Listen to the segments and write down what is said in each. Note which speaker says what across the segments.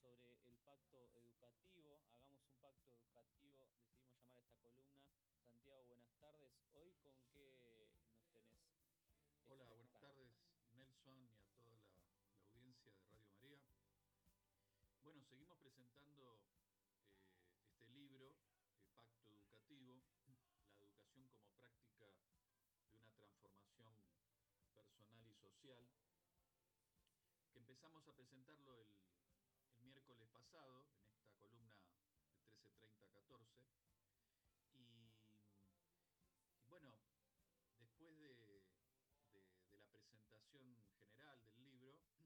Speaker 1: sobre el pacto educativo. Hagamos un pacto educativo, decidimos llamar a esta columna. Santiago, buenas tardes. Hoy con qué nos tenés.
Speaker 2: Hola, buenas tardes Nelson y a toda la, audiencia de Radio María. Bueno, seguimos presentando eh, este libro, el Pacto Educativo, la educación como práctica de una transformación personal y social que empezamos a presentarlo el, miércoles pasado, en esta columna de 13.30 a 14. Y, bueno, después de, la presentación general del libro,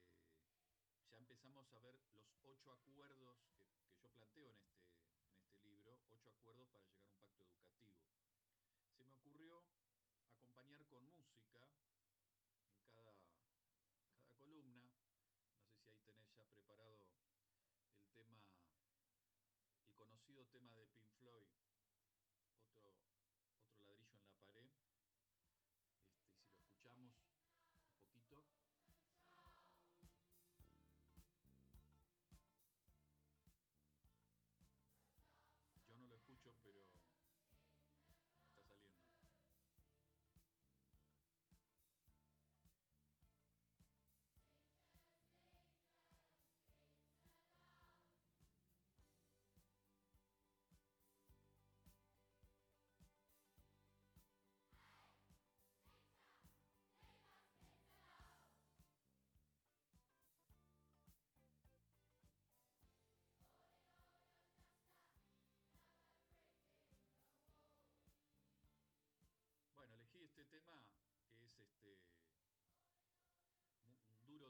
Speaker 2: este, ya empezamos a ver los ocho acuerdos que, yo planteo en este, en este libro, ocho acuerdos para llegar a un pacto educativo. Se me ocurrió acompañar con música en cada, cada columna. No sé si ahí tenés ya preparado el tema, el conocido tema de Pink Floyd,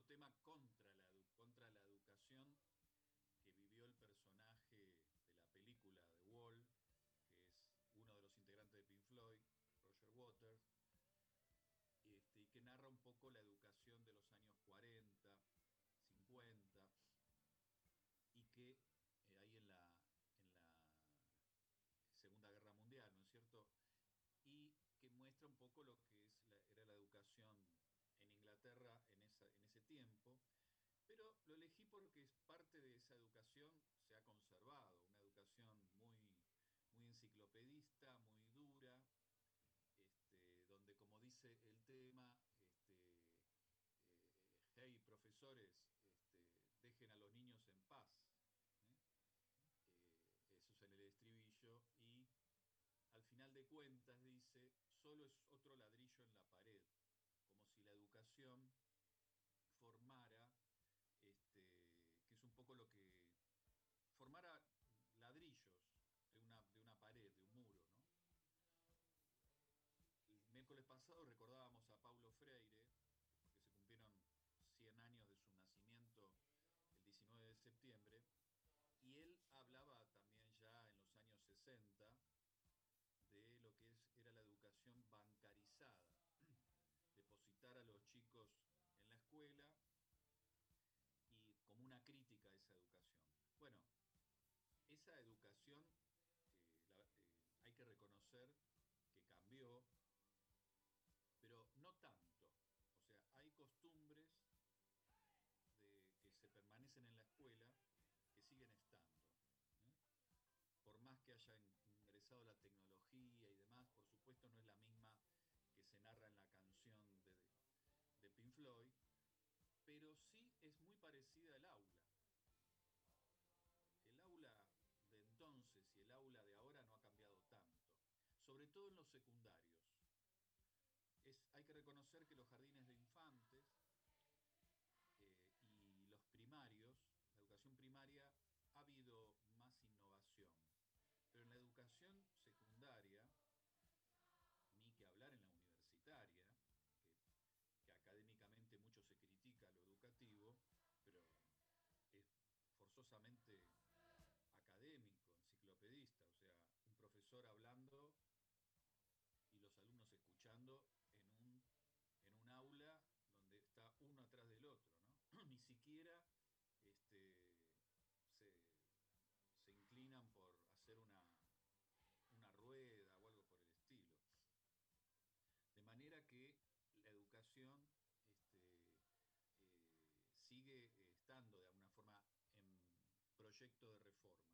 Speaker 2: tema contra la, contra la educación que vivió el personaje de la película The Wall, que es uno de los integrantes de Pink Floyd, Roger Waters, este, y que narra un poco la educación de los años 40, 50, y que eh, ahí en la, en la Segunda Guerra Mundial, ¿no es cierto? Y que muestra un poco lo que es era la educación en Inglaterra en, tiempo, pero lo elegí porque es parte de esa educación se ha conservado, una educación muy, muy enciclopedista, muy dura, este, donde como dice el tema, este, eh, hey profesores, este, dejen a los niños en paz. ¿eh? Eh, eso es en el estribillo y al final de cuentas dice, solo es otro ladrillo en la pared, como si la educación formara, este, que es un poco lo que formara ladrillos de una, de una pared, de un muro. ¿no? El miércoles pasado recordábamos a Paulo Freire, porque se cumplieron 100 años de su nacimiento el 19 de septiembre, y él hablaba también ya en los años 60 de lo que era la educación bancarizada, depositar a los chicos en la escuela y como una crítica a esa educación. Bueno, esa educación eh, eh, hay que reconocer que cambió, pero no tanto. O sea, hay costumbres que se permanecen en la escuela que siguen estando por más que haya ingresado la tecnología y demás, por supuesto no es la misma que se narra en la canción de, de Pink Floyd, pero sí es muy parecida al aula. El aula de entonces y el aula de ahora no ha cambiado tanto, sobre todo en los secundarios. Hay que reconocer que los jardines de infantes eh, y los primarios, la educación primaria, ha habido más innovación. Pero en la educación secundaria, ni que hablar en la universitaria, que, académicamente mucho se critica lo educativo, pero es forzosamente siquiera este, se, inclinan por hacer una, una rueda o algo por el estilo. De manera que la educación este, eh, sigue estando de alguna forma en proyecto de reformas.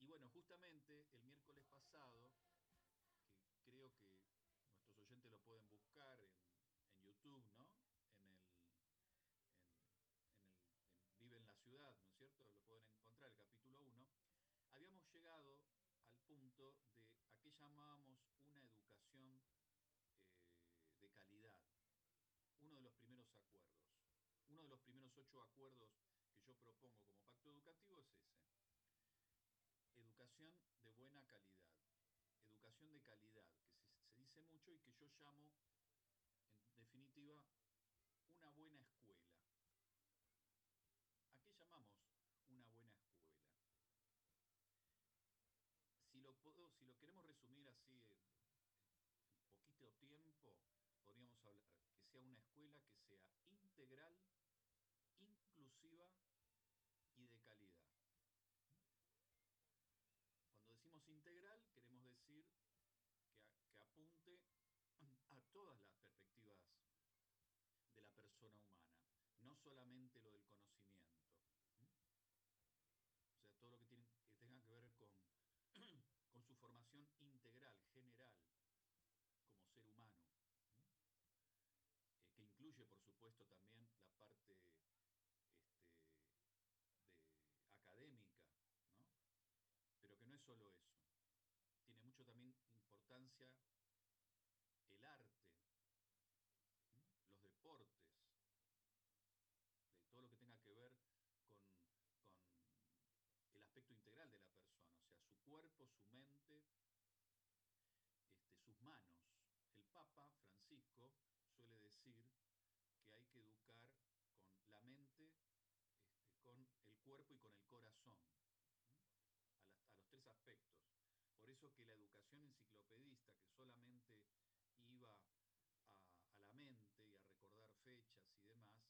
Speaker 2: Y bueno, justamente el miércoles pasado, que creo que nuestros oyentes lo pueden buscar en, en YouTube, ¿no? Al punto de a qué llamábamos una educación eh, de calidad. Uno de los primeros acuerdos. Uno de los primeros ocho acuerdos que yo propongo como pacto educativo es ese. Educación de buena calidad. Educación de calidad, que se, dice mucho y que yo llamo, en definitiva, una buena escuela. ¿A qué llamamos una buena escuela? Si lo, si lo queremos resumir así en, en poquito tiempo, podríamos hablar que sea una escuela que sea integral, inclusiva y de calidad. Cuando decimos integral, queremos decir que, apunte a todas las perspectivas de la persona humana, no solamente lo del conocimiento. O sea, todo lo que, tiene, que tenga que ver con, con su formación integral, general, como ser humano, eh, que incluye, por supuesto, también la parte este, académica, pero que no es solo eso. Tiene mucho también importancia el arte, los deportes, de todo lo que tenga que ver con, con el aspecto integral de la persona, o sea, su cuerpo, su mente, este, sus manos. El Papa Francisco suele decir educar con la mente, este, con el cuerpo y con el corazón, a, los tres aspectos. Por eso que la educación enciclopedista, que solamente iba a, la mente y a recordar fechas y demás,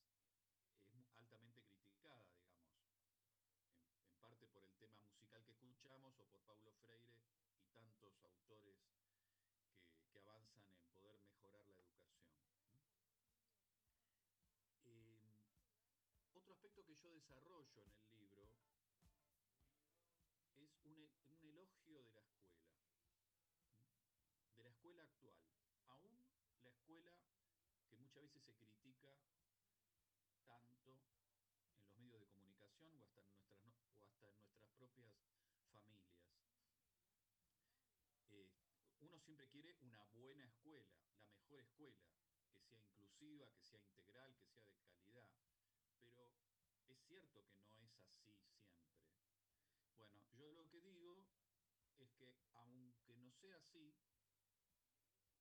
Speaker 2: es altamente criticada, digamos, en, parte por el tema musical que escuchamos o por Paulo Freire y tantos autores que, avanzan en poder mejorar la educación. Eh, otro aspecto que yo desarrollo en el libro es un, un, elogio de la escuela, de la escuela actual, aún la escuela que muchas veces se critica tanto en los medios de comunicación o hasta en nuestras, o hasta en nuestras propias familias. Eh, uno siempre quiere una buena escuela, la mejor escuela, que sea inclusiva, que sea integral, que sea de calidad. Cierto que no es así siempre. Bueno, yo lo que digo es que aunque no sea así,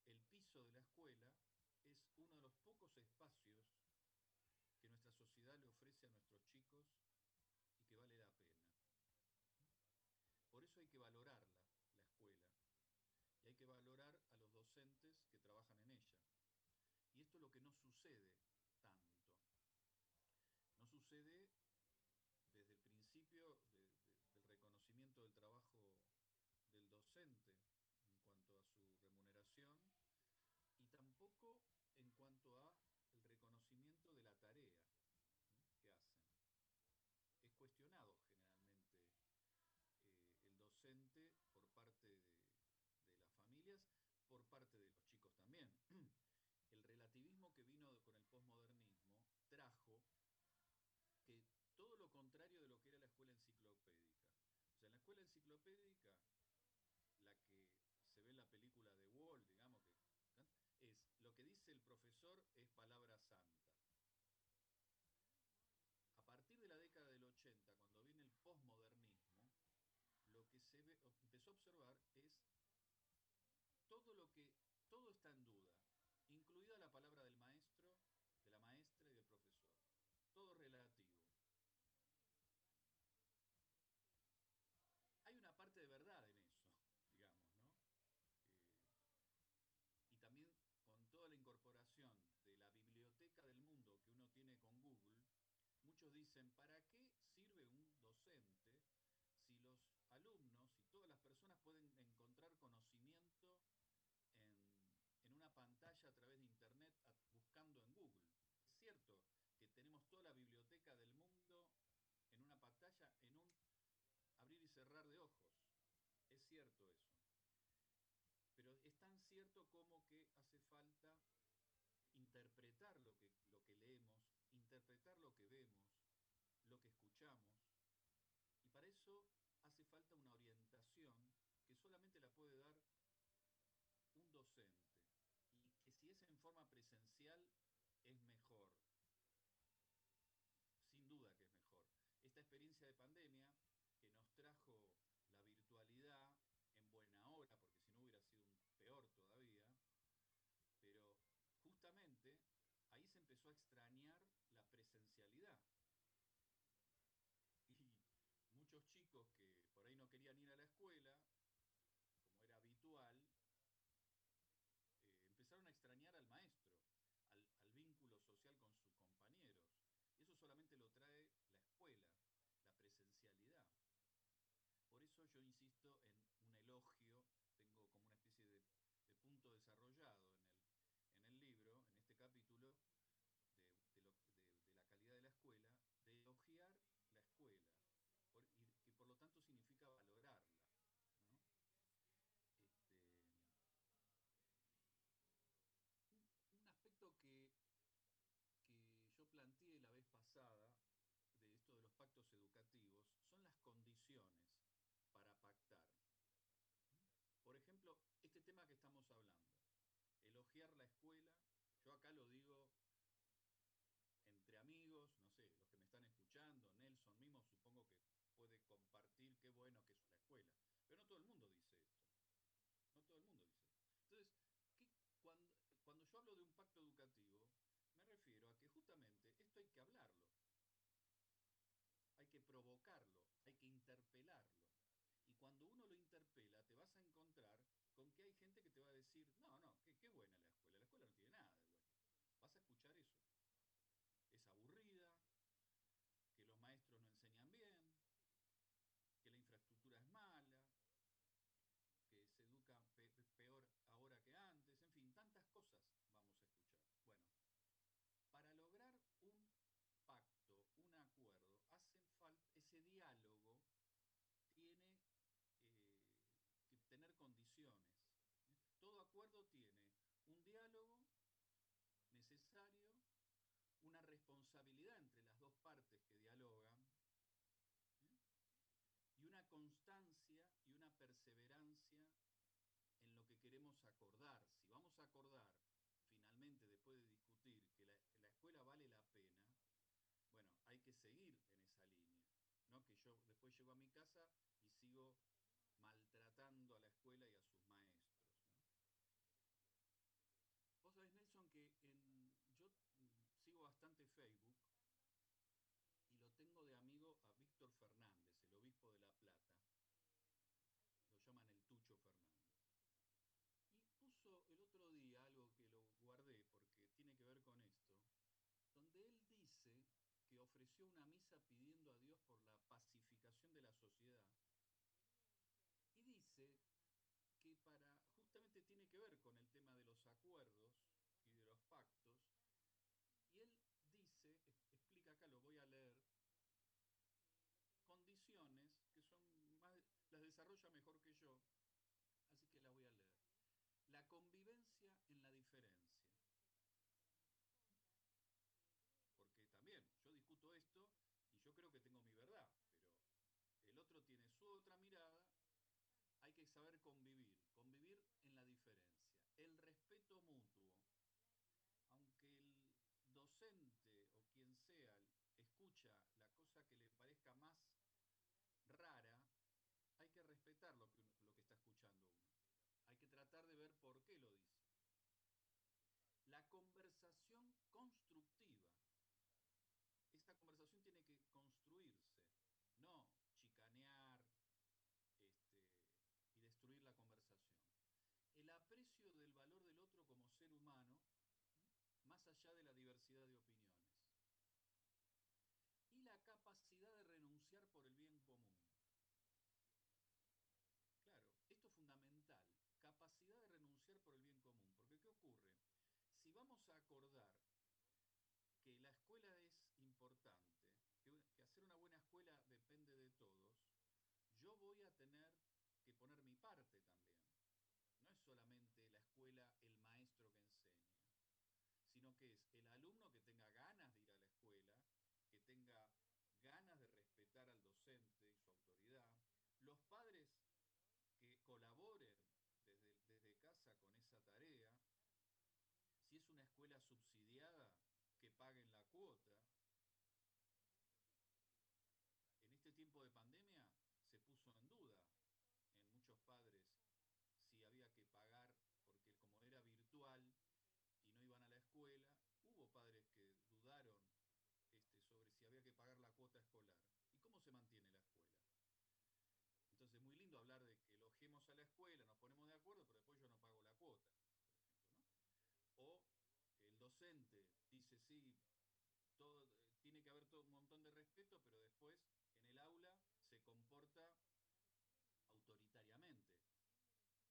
Speaker 2: el piso de la escuela es uno de los pocos espacios que nuestra sociedad le ofrece a nuestros chicos y que vale la pena. Por eso hay que valorarla, la escuela, y hay que valorar a los docentes que trabajan en ella. Y esto es lo que no sucede tanto. No sucede desde el principio de, de, del reconocimiento del trabajo del docente en cuanto a su remuneración y tampoco en cuanto a el reconocimiento de la tarea que hacen. Es cuestionado generalmente eh, el docente por parte de, de las familias, por parte de los chicos también. el relativismo que vino con el posmodernismo trajo que todo lo contrario de lo que era la escuela enciclopédica. O sea, en la escuela enciclopédica, la que se ve en la película de Wall, digamos que es lo que dice el profesor es palabra santa. A partir de la década del 80, cuando viene el posmodernismo, lo que se empezó a observar es todo lo que todo está en duda incluida la palabra dicen, ¿para qué sirve un docente si los alumnos y todas las personas pueden encontrar conocimiento en, en una pantalla a través de Internet buscando en Google? Es cierto que tenemos toda la biblioteca del mundo en una pantalla, en un abrir y cerrar de ojos. Es cierto eso. Pero es tan cierto como que hace falta interpretar lo que, lo que leemos, interpretar lo que vemos, lo que escuchamos, y para eso hace falta una orientación que solamente la puede dar un docente, y que si es en forma presencial es mejor, sin duda que es mejor. Esta experiencia de pandemia que nos trajo la virtualidad en buena hora, porque si no hubiera sido un peor todavía, pero justamente ahí se empezó a extrañar la presencialidad. Y muchos que por ahí no querían ir a la escuela, como era habitual, eh, empezaron a extrañar al maestro, al, vínculo social con sus compañeros. Eso solamente lo trae la escuela, la presencialidad. Por eso yo insisto en un elogio, tengo como una especie de, de punto desarrollado en el, en el, libro, en este capítulo, de, de, lo, de, la calidad de la escuela, de elogiar la escuela, por, y que por lo tanto significa valorarla. ¿no? Este, un, un aspecto que, que yo planteé la vez pasada de educativos son las condiciones para pactar. Por ejemplo, este tema que estamos hablando, elogiar la escuela, yo acá lo digo entre amigos, no sé, los que me están escuchando, Nelson mismo supongo que puede compartir qué bueno que es la escuela, pero no todo el mundo dice esto, no todo el mundo dice esto. Entonces, ¿qué, cuando, cuando yo hablo de un pacto educativo, me refiero a que justamente esto hay que hablarlo, hay que provocarlo, hay que interpelarlo. Y cuando uno lo interpela, te vas a encontrar con que hay gente que te va a decir, no, no, qué, buena la escuela, la escuela no tiene nada de bueno. Vas a escuchar eso. Es aburrida, que los maestros no enseñan bien, que la infraestructura es mala, que se educa pe peor ahora que antes, en fin, tantas cosas vamos a escuchar. Bueno, para lograr un pacto, un acuerdo, hacen falta, ese diálogo tiene eh, que tener ¿eh? Todo acuerdo tiene un diálogo necesario, una responsabilidad entre las dos partes que dialogan, ¿eh? y una constancia y una perseverancia en lo que queremos acordar. Si vamos a acordar finalmente, después de discutir, que la, la escuela vale la pena, bueno, hay que seguir en esa línea. ¿no? Que yo después llego a mi casa y sigo a la escuela y a sus maestros. Vos sabés, Nelson, que yo sigo bastante Facebook y lo tengo de amigo a Víctor Fernández, el obispo de La Plata. Lo llaman el Tucho Fernández. Y puso el otro día algo que lo guardé porque tiene que ver con esto, donde él dice que ofreció una misa pidiendo a Dios por la pacificación de la sociedad. Y dice que para justamente tiene que ver con el tema de los acuerdos y de los pactos. Y él dice, explica acá, lo voy a leer, condiciones que son más, las desarrolla mejor que yo, así que las voy a leer. La convivencia en la diferencia porque también yo discuto esto y yo creo que tengo mi verdad, pero el otro tiene su otra mirada, hay que saber convivir, convivir. El respeto mutuo, aunque el docente o quien sea escucha la cosa que le parezca más rara, hay que respetar lo que, lo que está escuchando uno. Hay que tratar de ver por qué lo dice. La conversación constructiva esta conversación tiene que construirse, no chicanear este, y destruir la conversación. El aprecio del valor del otro como ser humano, allá de la diversidad de opiniones. Y la capacidad de renunciar por el bien común. Claro, esto es fundamental, capacidad de renunciar por el bien común, porque ¿qué ocurre? Si vamos a acordar que la escuela es importante, que, que, hacer una buena escuela depende de todos, yo voy a tener que poner mi parte también. No es solamente la escuela, el maestro que el alumno que tenga ganas de ir a la escuela, que tenga ganas de respetar al docente y su autoridad, los padres que colaboren desde, desde casa con esa tarea, si es una escuela subsidiada, que paguen la cuota. En este tiempo de pandemia se puso en duda en muchos padres si había que pagar, porque como era virtual y no iban a la escuela, hubo padres que dudaron este, sobre si había que pagar la cuota ¿Y cómo se mantiene la escuela? Entonces, muy lindo hablar de que elogiemos a la escuela, nos ponemos de acuerdo, pero después yo no pago la cuota. ¿no? O el docente dice, sí, todo, tiene que haber todo un montón de respeto, pero después en el aula se comporta autoritariamente. O sea,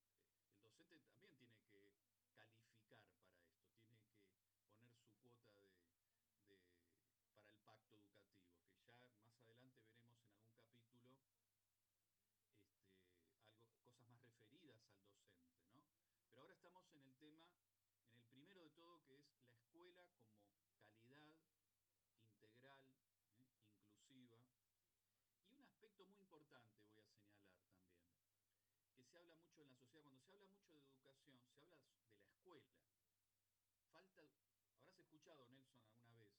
Speaker 2: eh, el docente también tiene que calificar para esto, tiene que poner su cuota de, de, para el pacto educativo, que ya más adelante veremos en algún capítulo este, algo, cosas más referidas al docente, ¿no? Pero ahora tema, en el primero de todo, que es la escuela como calidad integral, ¿eh? inclusiva. Y un aspecto muy importante voy a señalar también, que se habla mucho en la sociedad, cuando se habla mucho de educación, se habla de la escuela. Falta, habrás escuchado, Nelson, alguna vez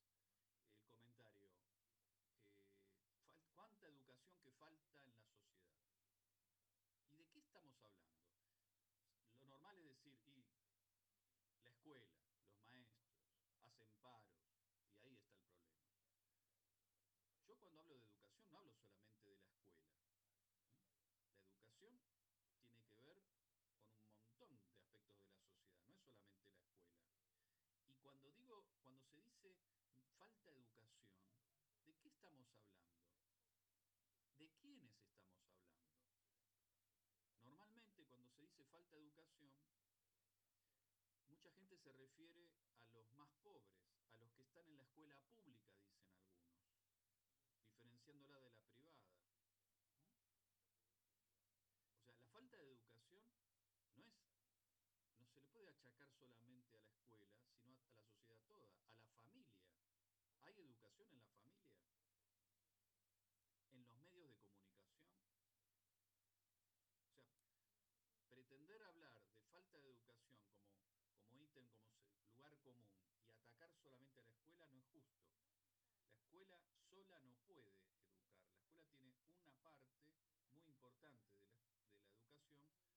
Speaker 2: el comentario, eh, ¿cuánta educación que falta en la sociedad? ¿Y de qué estamos hablando? Lo normal es decir, y escuela, los maestros, hacen paros, y ahí está el problema. Yo cuando hablo de educación no hablo solamente de la escuela. ¿eh? La educación tiene que ver con un montón de aspectos de la sociedad, no es solamente la escuela. Y cuando digo, cuando se dice falta educación, ¿de qué estamos hablando? ¿De quiénes estamos hablando? Normalmente cuando se dice falta educación, se refiere a los más pobres, a los que están en la escuela pública, dicen algunos, diferenciándola de la privada. O sea, la falta de educación no es, no se le puede achacar solamente a la escuela, sino a la sociedad toda, a la familia. ¿Hay educación en la familia? ¿En los medios de comunicación? O sea, pretender hablar de falta de educación como, como lugar común y atacar solamente a la escuela no es justo. La escuela sola no puede educar. La escuela tiene una parte muy importante de la, de la educación,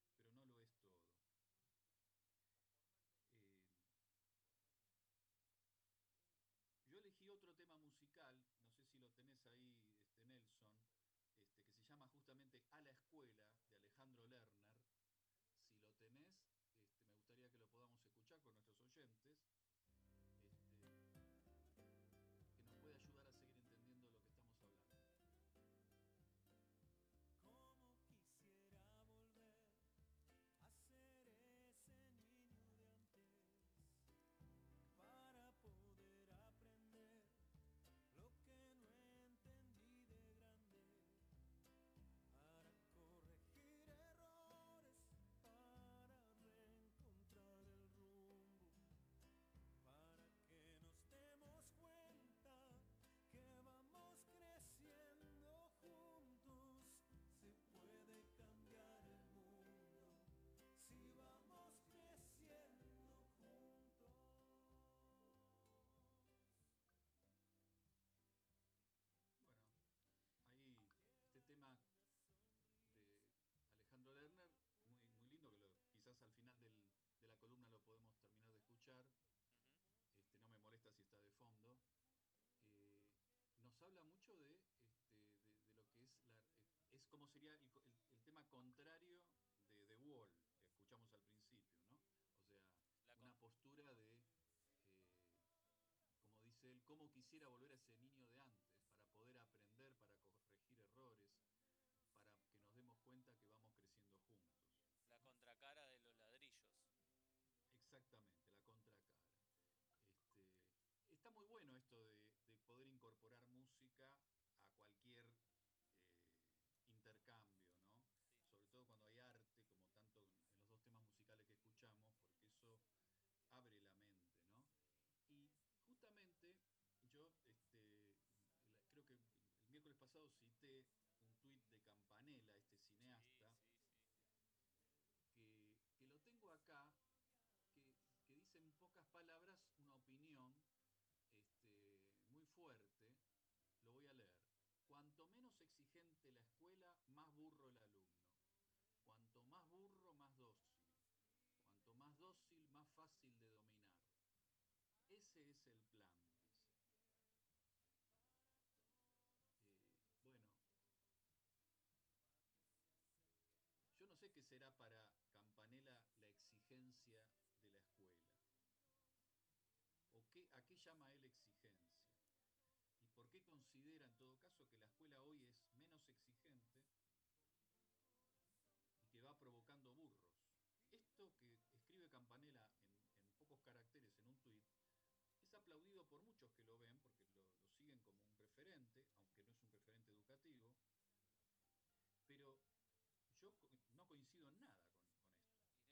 Speaker 3: como
Speaker 2: sería el, co- el- el tema contrario de The Wall, que escuchamos al principio, ¿no? O sea,
Speaker 1: La
Speaker 2: una postura de, eh, como dice él, cómo quisiera volver a ese niño de antes, para poder aprender, para corregir errores, para que nos demos cuenta que vamos creciendo juntos.
Speaker 1: La contracara de los ladrillos.
Speaker 2: Exactamente, la contracara. Este, está muy bueno esto de, de poder incorporar música cité un tuit de Campanella, este cineasta. Que, lo tengo acá, que, dice en pocas palabras una opinión este, muy fuerte, lo voy a leer. Cuanto menos exigente la escuela, más burro el alumno. Cuanto más burro, más dócil. Cuanto más dócil, más fácil de dominar. Ese es el plan qué llama él exigencia? ¿Y por qué considera en todo caso que la escuela hoy es menos exigente y que va provocando burros? Esto que escribe Campanella en, en pocos caracteres en un tuit es aplaudido por muchos que lo ven porque lo, lo siguen como un referente, aunque no es un referente educativo, pero yo no coincido en nada con, con esto.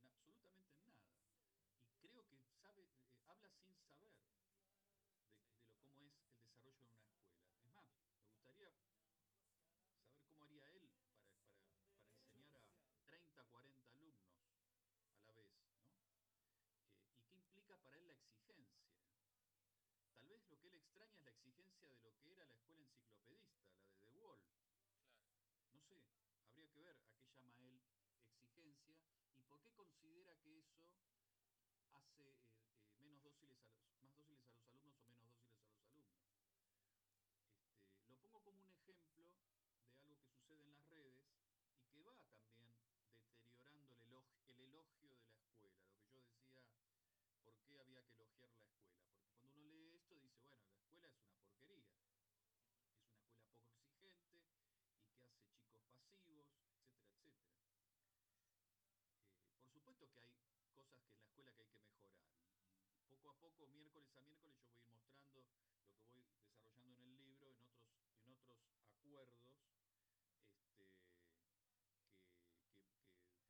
Speaker 2: Este, absolutamente en nada. Y creo que sabe, sin saber de, de, lo cómo es el desarrollo de una escuela. Es más, me gustaría saber cómo haría él para, para, para enseñar a 30, 40 alumnos a la vez, ¿no? Eh, ¿Y qué implica para él la exigencia? Tal vez lo que él extraña es la exigencia de lo que era la escuela enciclopedista, la de The Wall.
Speaker 1: Claro.
Speaker 2: No sé, habría que ver a qué llama él exigencia y por qué considera que eso hace más dóciles a los alumnos o menos dóciles a los alumnos. Este, lo pongo como un ejemplo de algo que sucede en las redes y que va también deteriorando el elogio de la escuela, lo que yo decía, ¿por qué había que elogiar la escuela? Porque cuando uno lee esto dice, bueno, la escuela es una porquería, es una escuela poco exigente y que hace chicos pasivos, etcétera, etcétera. Eh, por supuesto que hay cosas que en la escuela que hay que mejorar. Miércoles a miércoles, yo voy a ir mostrando lo que voy desarrollando en el libro, en otros, en otros acuerdos este, que,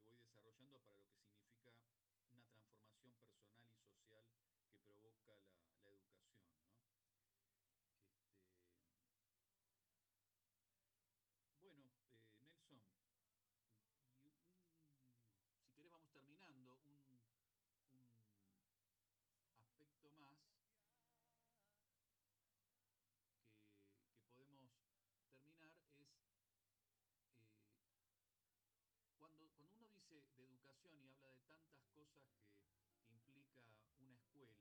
Speaker 2: que, voy desarrollando para lo que significa una transformación personal y social que provoca la, la educación. Este, bueno, eh, Nelson, y un, si querés vamos terminando, un, un aspecto más que, que, podemos terminar es eh, cuando, cuando uno dice de educación y habla de tantas cosas que, implica una escuela,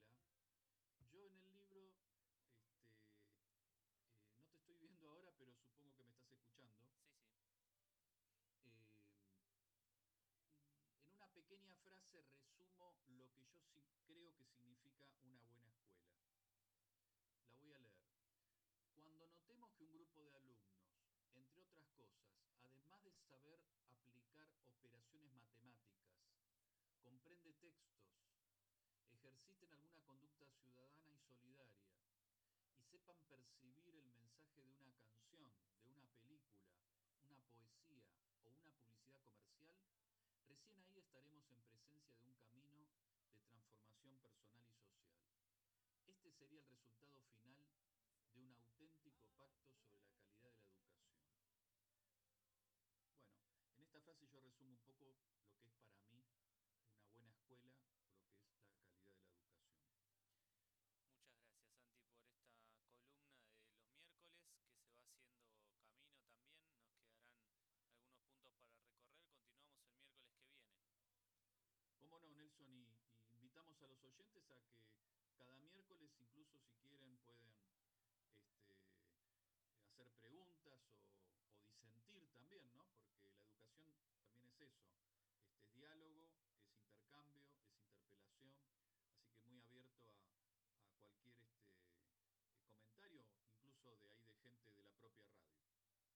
Speaker 2: yo en el libro este, eh, no te estoy viendo ahora, pero supongo que me estás escuchando.
Speaker 1: Sí, sí.
Speaker 2: Eh, en una pequeña frase resumo lo que yo sí creo que significa una buena escuela. La voy a leer. Cuando notemos que un grupo de alumnos, entre otras cosas, además de saber aplicar operaciones matemáticas, comprende textos, ejerciten alguna conducta ciudadana y solidaria, y sepan percibir el mensaje de una canción, de una película, una poesía o una publicidad comercial, recién ahí estaremos en presencia de un camino de transformación personal y social. Este sería el resultado final de un auténtico pacto sobre la calidad de la educación. Bueno, en esta frase yo resumo un poco lo que es para mí una buena escuela o lo que es la calidad de la educación.
Speaker 1: Muchas gracias Santi por esta columna de los miércoles que se va haciendo camino también. Nos quedarán algunos puntos para recorrer. Continuamos el miércoles que viene.
Speaker 2: ¿Cómo no, Nelson? Y, y a los oyentes a que cada miércoles, incluso si quieren, pueden este, hacer preguntas o, o, disentir también, ¿no? Porque la educación también es eso. Este, es diálogo, es intercambio, es interpelación. Así que muy abierto a, a cualquier este, comentario, incluso de ahí de gente de la propia radio.